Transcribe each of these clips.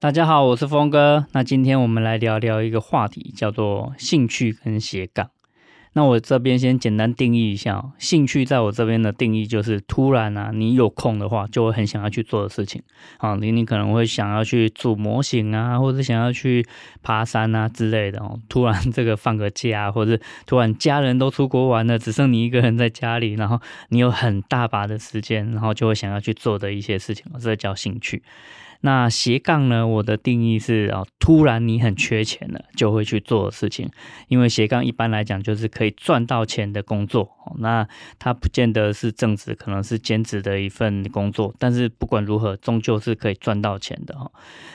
大家好，我是峰哥。那今天我们来聊聊一个话题，叫做兴趣跟斜杠。那我这边先简单定义一下，兴趣在我这边的定义就是突然啊，你有空的话，就会很想要去做的事情。好，你你可能会想要去组模型啊，或者想要去爬山啊之类的哦。突然这个放个假，或者突然家人都出国玩了，只剩你一个人在家里，然后你有很大把的时间，然后就会想要去做的一些事情，这叫兴趣。那斜杠呢？我的定义是啊，突然你很缺钱了，就会去做的事情。因为斜杠一般来讲就是可以赚到钱的工作。那他不见得是正职，可能是兼职的一份工作。但是不管如何，终究是可以赚到钱的哈。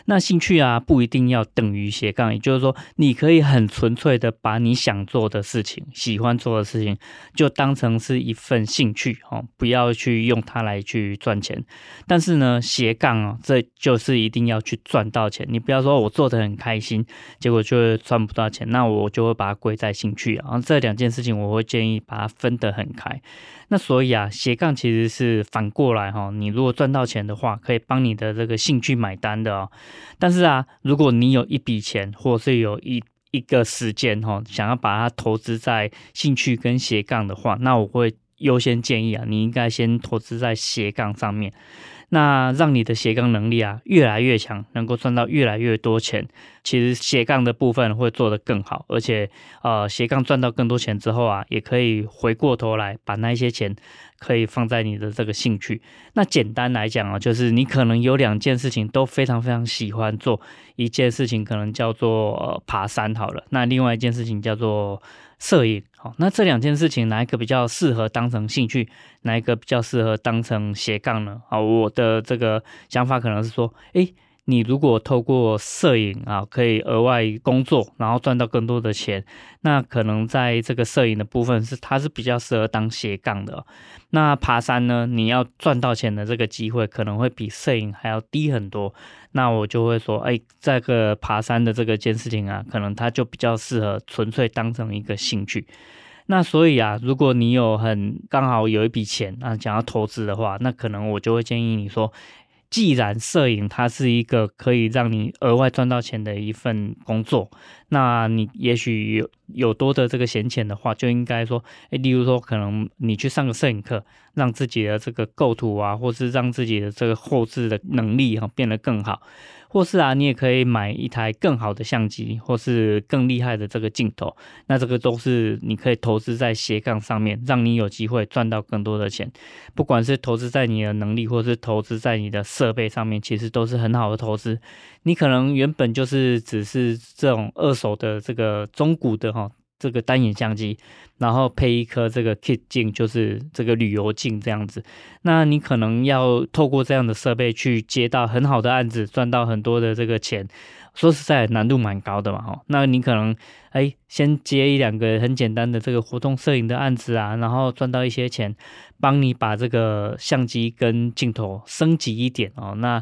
那兴趣啊，不一定要等于斜杠，也就是说，你可以很纯粹的把你想做的事情、喜欢做的事情，就当成是一份兴趣哦，不要去用它来去赚钱。但是呢，斜杠啊，这就是一定要去赚到钱。你不要说我做得很开心，结果就赚不到钱，那我就会把它归在兴趣啊。这两件事情，我会建议把它分得很开，那所以啊，斜杠其实是反过来哈，你如果赚到钱的话，可以帮你的这个兴趣买单的哦。但是啊，如果你有一笔钱，或是有一一个时间哈，想要把它投资在兴趣跟斜杠的话，那我会优先建议啊，你应该先投资在斜杠上面。那让你的斜杠能力啊越来越强，能够赚到越来越多钱。其实斜杠的部分会做得更好，而且呃斜杠赚到更多钱之后啊，也可以回过头来把那些钱可以放在你的这个兴趣。那简单来讲啊，就是你可能有两件事情都非常非常喜欢做，一件事情可能叫做呃爬山好了，那另外一件事情叫做摄影。好，那这两件事情哪一个比较适合当成兴趣，哪一个比较适合当成斜杠呢？好，我的这个想法可能是说，诶，你如果透过摄影啊，可以额外工作，然后赚到更多的钱，那可能在这个摄影的部分是它是比较适合当斜杠的。那爬山呢，你要赚到钱的这个机会可能会比摄影还要低很多。那我就会说，哎，这个爬山的这个件事情啊，可能它就比较适合纯粹当成一个兴趣。那所以啊，如果你有很刚好有一笔钱啊，想要投资的话，那可能我就会建议你说。既然摄影它是一个可以让你额外赚到钱的一份工作，那你也许有有多的这个闲钱的话，就应该说，诶，例如说，可能你去上个摄影课，让自己的这个构图啊，或是让自己的这个后置的能力哈变得更好。或是啊，你也可以买一台更好的相机，或是更厉害的这个镜头，那这个都是你可以投资在斜杠上面，让你有机会赚到更多的钱。不管是投资在你的能力，或是投资在你的设备上面，其实都是很好的投资。你可能原本就是只是这种二手的这个中古的哈。这个单眼相机，然后配一颗这个 kit 镜，就是这个旅游镜这样子。那你可能要透过这样的设备去接到很好的案子，赚到很多的这个钱。说实在，难度蛮高的嘛，哈。那你可能哎，先接一两个很简单的这个活动摄影的案子啊，然后赚到一些钱，帮你把这个相机跟镜头升级一点哦。那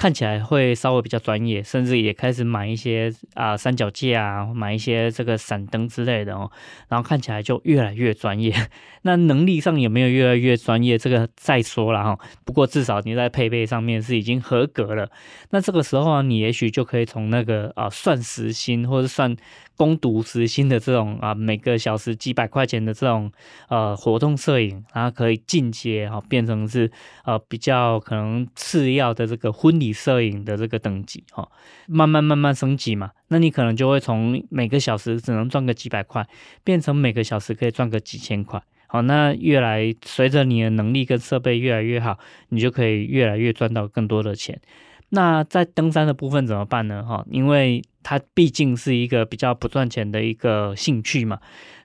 看起来会稍微比较专业，甚至也开始买一些啊、三脚架啊，买一些这个闪灯之类的哦，然后看起来就越来越专业。那能力上有没有越来越专业？这个再说了哈。不过至少你在配备上面是已经合格了。那这个时候啊，你也许就可以从那个啊、算时薪或者算。攻读时薪的这种啊，每个小时几百块钱的这种呃活动摄影，然后可以进阶啊，变成是呃比较可能次要的这个婚礼摄影的这个等级哈，慢慢慢慢升级嘛，那你可能就会从每个小时只能赚个几百块，变成每个小时可以赚个几千块。好，那越来随着你的能力跟设备越来越好，你就可以越来越赚到更多的钱。那在登山的部分怎么办呢？哈，因为它毕竟是一个比较不赚钱的一个兴趣嘛，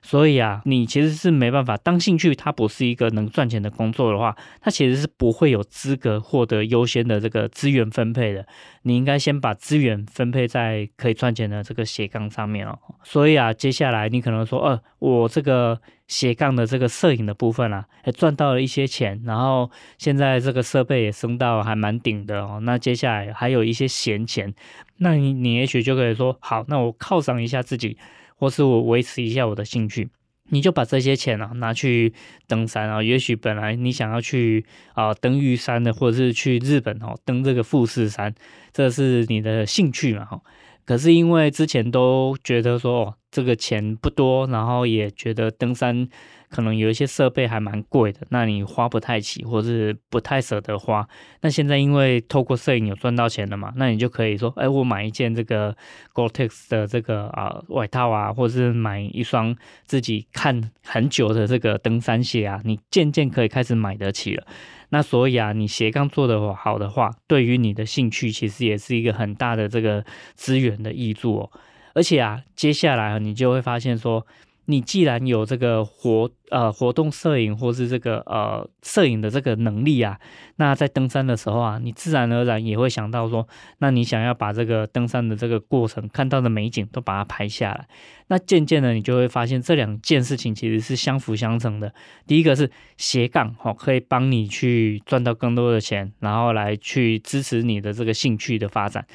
所以啊，你其实是没办法，当兴趣它不是一个能赚钱的工作的话，它其实是不会有资格获得优先的这个资源分配的。你应该先把资源分配在可以赚钱的这个斜杠上面哦。所以啊，接下来你可能说，呃，我这个斜杠的这个摄影的部分啊，还赚到了一些钱，然后现在这个设备也升到还蛮顶的哦。那接下来还有一些闲钱，那你你也许就可以说，好，那我犒赏一下自己。或是我维持一下我的兴趣，你就把这些钱啊拿去登山啊。也许本来你想要去啊登玉山的，或者是去日本哦登这个富士山，这是你的兴趣嘛哈。可是因为之前都觉得说这个钱不多，然后也觉得登山。可能有一些设备还蛮贵的，那你花不太起，或是不太舍得花。那现在因为透过摄影有赚到钱了嘛，那你就可以说，哎，我买一件这个 Gore-Tex 的这个啊外套啊，或是买一双自己看很久的这个登山鞋啊，你渐渐可以开始买得起了。那所以啊，你斜杠做得好的话，对于你的兴趣其实也是一个很大的这个资源的益助哦。而且啊，接下来你就会发现说。你既然有这个活呃活动摄影或是这个呃摄影的这个能力啊，那在登山的时候啊，你自然而然也会想到说，那你想要把这个登山的这个过程看到的美景都把它拍下来。那渐渐的，你就会发现这两件事情其实是相辅相成的。第一个是斜杠哦，可以帮你去赚到更多的钱，然后来去支持你的这个兴趣的发展。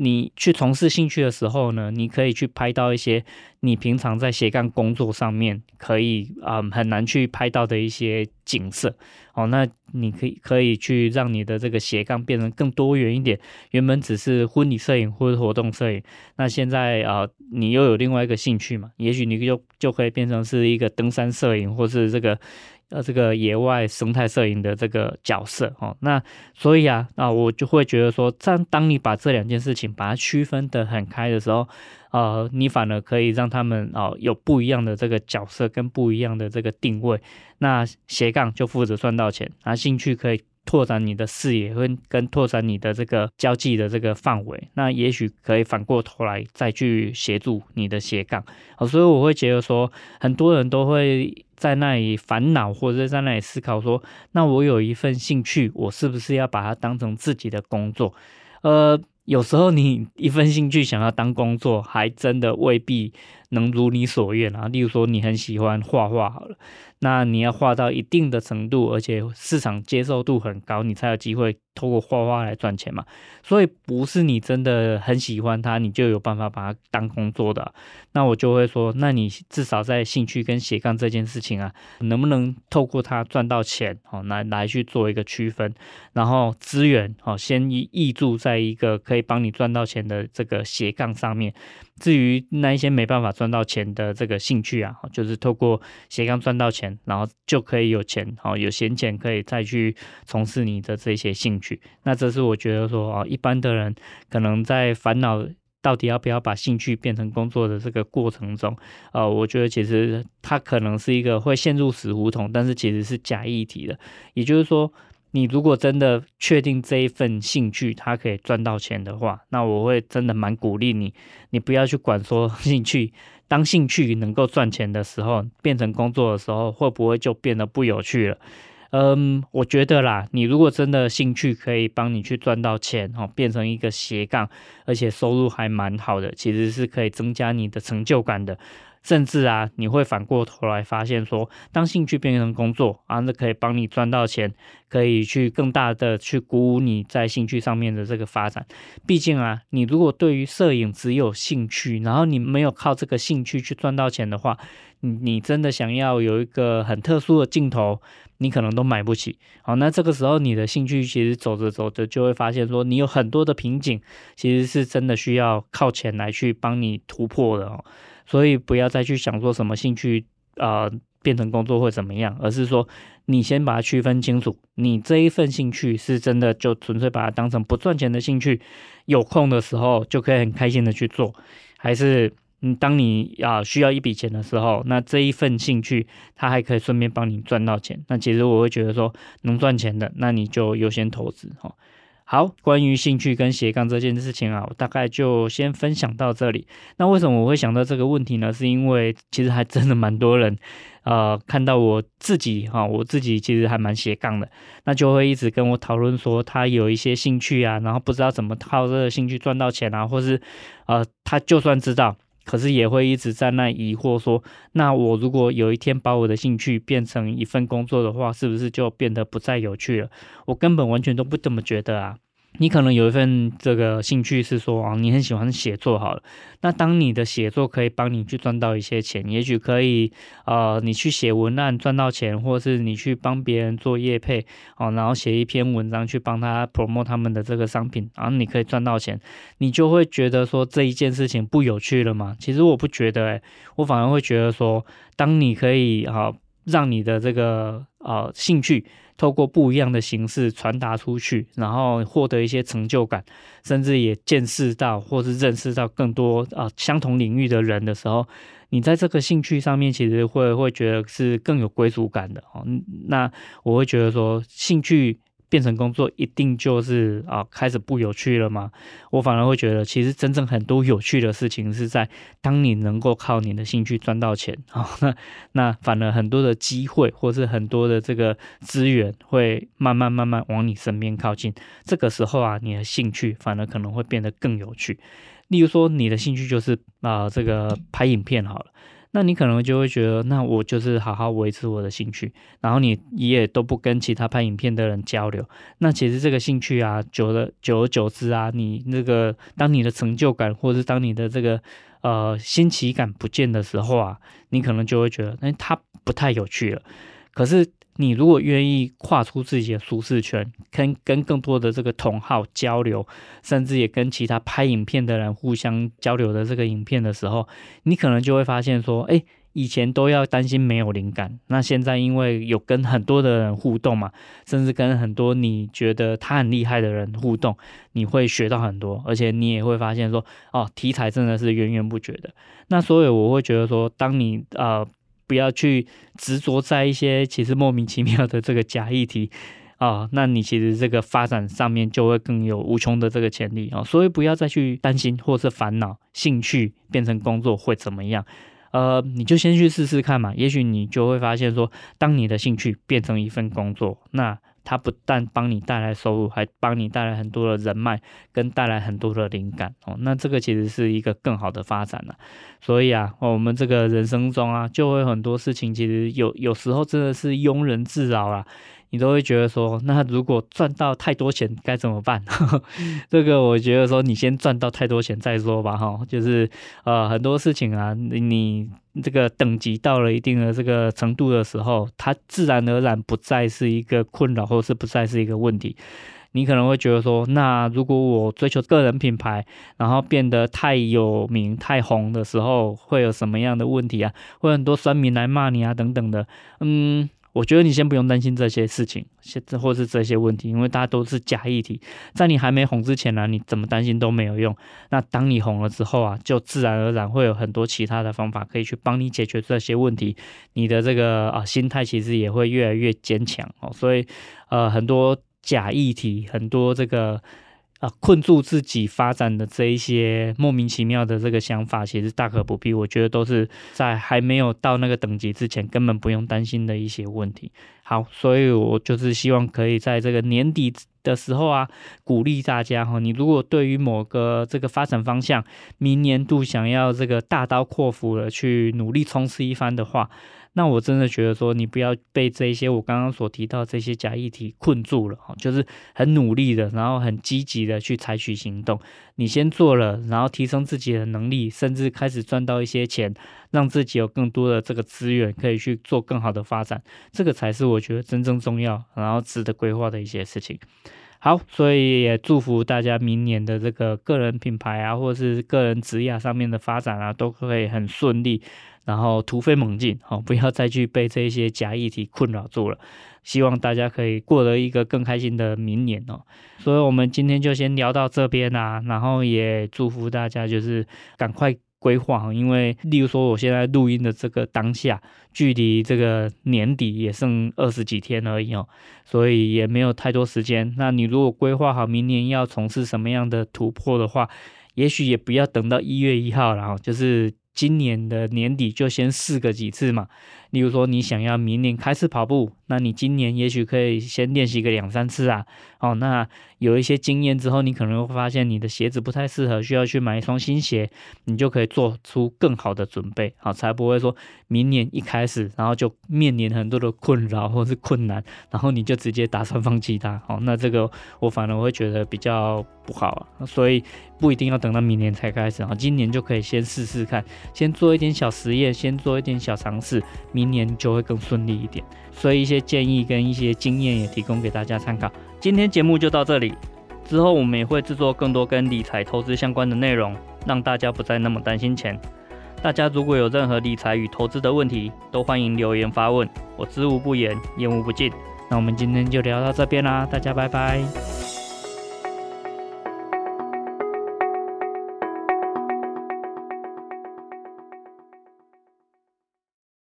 你去从事兴趣的时候呢，你可以去拍到一些你平常在斜杠工作上面可以啊、嗯、很难去拍到的一些景色哦。那你可以可以去让你的这个斜杠变成更多元一点。原本只是婚礼摄影或者活动摄影，那现在啊、你又有另外一个兴趣嘛，也许你就就可以变成是一个登山摄影，或是这个。呃，这个野外生态摄影的这个角色哦，那所以啊，那我就会觉得说，当当你把这两件事情把它区分得很开的时候，呃，你反而可以让他们哦有不一样的这个角色跟不一样的这个定位。那斜杠就负责赚到钱，那兴趣可以。拓展你的视野跟跟拓展你的这个交际的这个范围，那也许可以反过头来再去协助你的斜杠。好，所以我会觉得说，很多人都会在那里烦恼，或者在那里思考说，那我有一份兴趣，我是不是要把它当成自己的工作？呃。有时候你一份兴趣想要当工作，还真的未必能如你所愿啊。例如说，你很喜欢画画，好了，那你要画到一定的程度，而且市场接受度很高，你才有机会透过画画来赚钱嘛。所以不是你真的很喜欢它，你就有办法把它当工作的。那我就会说，那你至少在兴趣跟斜杠这件事情啊，能不能透过它赚到钱？哦，来来去做一个区分，然后资源哦，先挹注在一个。可以帮你赚到钱的这个斜杠上面，至于那一些没办法赚到钱的这个兴趣啊，就是透过斜杠赚到钱，然后就可以有钱，好有闲钱可以再去从事你的这些兴趣。那这是我觉得说啊，一般的人可能在烦恼到底要不要把兴趣变成工作的这个过程中，呃，我觉得其实他可能是一个会陷入死胡同，但是其实是假议题的，也就是说。你如果真的确定这一份兴趣它可以赚到钱的话，那我会真的蛮鼓励你，你不要去管说 兴趣，当兴趣能够赚钱的时候，变成工作的时候，会不会就变得不有趣了？嗯，我觉得啦，你如果真的兴趣可以帮你去赚到钱，哦，变成一个斜杠，而且收入还蛮好的，其实是可以增加你的成就感的。甚至啊，你会反过头来发现说，当兴趣变成工作啊，那可以帮你赚到钱，可以去更大的去鼓舞你在兴趣上面的这个发展。毕竟啊，你如果对于摄影只有兴趣，然后你没有靠这个兴趣去赚到钱的话，你你真的想要有一个很特殊的镜头，你可能都买不起。好，那这个时候你的兴趣其实走着走着就会发现说，你有很多的瓶颈，其实是真的需要靠钱来去帮你突破的哦。所以不要再去想说什么兴趣啊、变成工作会怎么样，而是说你先把它区分清楚，你这一份兴趣是真的就纯粹把它当成不赚钱的兴趣，有空的时候就可以很开心的去做，还是你当你啊、需要一笔钱的时候，那这一份兴趣它还可以顺便帮你赚到钱，那其实我会觉得说能赚钱的，那你就优先投资哈。好，关于兴趣跟斜杠这件事情啊，我大概就先分享到这里。那为什么我会想到这个问题呢？是因为其实还真的蛮多人，呃，看到我自己哈，我自己其实还蛮斜杠的，那就会一直跟我讨论说他有一些兴趣啊，然后不知道怎么靠这个兴趣赚到钱啊，或是呃，他就算知道，可是也会一直在那疑惑说，那我如果有一天把我的兴趣变成一份工作的话，是不是就变得不再有趣了？我根本完全都不怎么觉得啊。你可能有一份这个兴趣是说啊，你很喜欢写作好了。那当你的写作可以帮你去赚到一些钱，也许可以呃，你去写文案赚到钱，或是你去帮别人做业配哦，然后写一篇文章去帮他 promote 他们的这个商品，然后你可以赚到钱，你就会觉得说这一件事情不有趣了吗？其实我不觉得诶，我反而会觉得说，当你可以哈让你的这个呃兴趣。透过不一样的形式传达出去，然后获得一些成就感，甚至也见识到或是认识到更多啊、相同领域的人的时候，你在这个兴趣上面其实会会觉得是更有归属感的哦。那我会觉得说兴趣。变成工作一定就是啊开始不有趣了吗？我反而会觉得，其实真正很多有趣的事情是在当你能够靠你的兴趣赚到钱啊，那那反而很多的机会或是很多的这个资源会慢慢慢慢往你身边靠近。这个时候啊，你的兴趣反而可能会变得更有趣。例如说，你的兴趣就是啊这个拍影片好了。那你可能就会觉得，那我就是好好维持我的兴趣，然后你也都不跟其他拍影片的人交流。那其实这个兴趣啊，久了久而久之啊，你那个当你的成就感，或者是当你的这个呃新奇感不见的时候啊，你可能就会觉得，哎，它不太有趣了。可是。你如果愿意跨出自己的舒适圈，跟跟更多的这个同好交流，甚至也跟其他拍影片的人互相交流的这个影片的时候，你可能就会发现说，哎，以前都要担心没有灵感，那现在因为有跟很多的人互动嘛，甚至跟很多你觉得他很厉害的人互动，你会学到很多，而且你也会发现说，哦，题材真的是源源不绝的。那所以我会觉得说，当你呃。不要去执着在一些其实莫名其妙的这个假议题啊，那你其实这个发展上面就会更有无穷的这个潜力啊，所以不要再去担心或是烦恼，兴趣变成工作会怎么样？呃，你就先去试试看嘛，也许你就会发现说，当你的兴趣变成一份工作，那。它不但帮你带来收入，还帮你带来很多的人脉，跟带来很多的灵感哦。那这个其实是一个更好的发展了。所以啊，我们这个人生中啊，就会很多事情，其实有有时候真的是庸人自扰啦。你都会觉得说，那如果赚到太多钱该怎么办？这个我觉得说，你先赚到太多钱再说吧，哈，就是呃很多事情啊，你这个等级到了一定的这个程度的时候，它自然而然不再是一个困扰，或是不再是一个问题。你可能会觉得说，那如果我追求个人品牌，然后变得太有名、太红的时候，会有什么样的问题啊？会很多酸民来骂你啊，等等的，嗯。我觉得你先不用担心这些事情，现或是这些问题，因为大家都是假议题，在你还没红之前呢、你怎么担心都没有用。那当你红了之后啊，就自然而然会有很多其他的方法可以去帮你解决这些问题。你的这个啊心态其实也会越来越坚强哦。所以呃，很多假议题，很多这个。啊，困住自己发展的这一些莫名其妙的这个想法，其实大可不必。我觉得都是在还没有到那个等级之前，根本不用担心的一些问题。好，所以我就是希望可以在这个年底的时候啊，鼓励大家哈，你如果对于某个这个发展方向，明年度想要这个大刀阔斧的去努力冲刺一番的话。那我真的觉得说，你不要被这些我刚刚所提到这些假议题困住了哈，就是很努力的，然后很积极的去采取行动。你先做了，然后提升自己的能力，甚至开始赚到一些钱，让自己有更多的这个资源可以去做更好的发展。这个才是我觉得真正重要，然后值得规划的一些事情。好，所以也祝福大家明年的这个个人品牌啊，或者是个人职业上面的发展啊，都可以很顺利。然后突飞猛进，好，不要再去被这些假议题困扰住了。希望大家可以过得一个更开心的明年哦。所以，我们今天就先聊到这边啦。然后也祝福大家，就是赶快规划，因为例如说我现在录音的这个当下，距离这个年底也剩二十几天而已哦，所以也没有太多时间。那你如果规划好明年要从事什么样的突破的话，也许也不要等到一月一号，然后就是。今年的年底就先试个几次嘛，例如说你想要明年开始跑步，那你今年也许可以先练习个两三次啊。哦，那有一些经验之后，你可能会发现你的鞋子不太适合，需要去买一双新鞋，你就可以做出更好的准备，好，才不会说明年一开始，然后就面临很多的困扰或是困难，然后你就直接打算放弃它。好，那这个我反而会觉得比较不好，所以不一定要等到明年才开始啊，今年就可以先试试看，先做一点小实验，先做一点小尝试，明年就会更顺利一点。所以一些建议跟一些经验也提供给大家参考。今天节目就到这里，之后我们也会制作更多跟理财投资相关的内容，让大家不再那么担心钱。大家如果有任何理财与投资的问题，都欢迎留言发问，我知无不言，言无不尽。那我们今天就聊到这边啦，大家拜拜。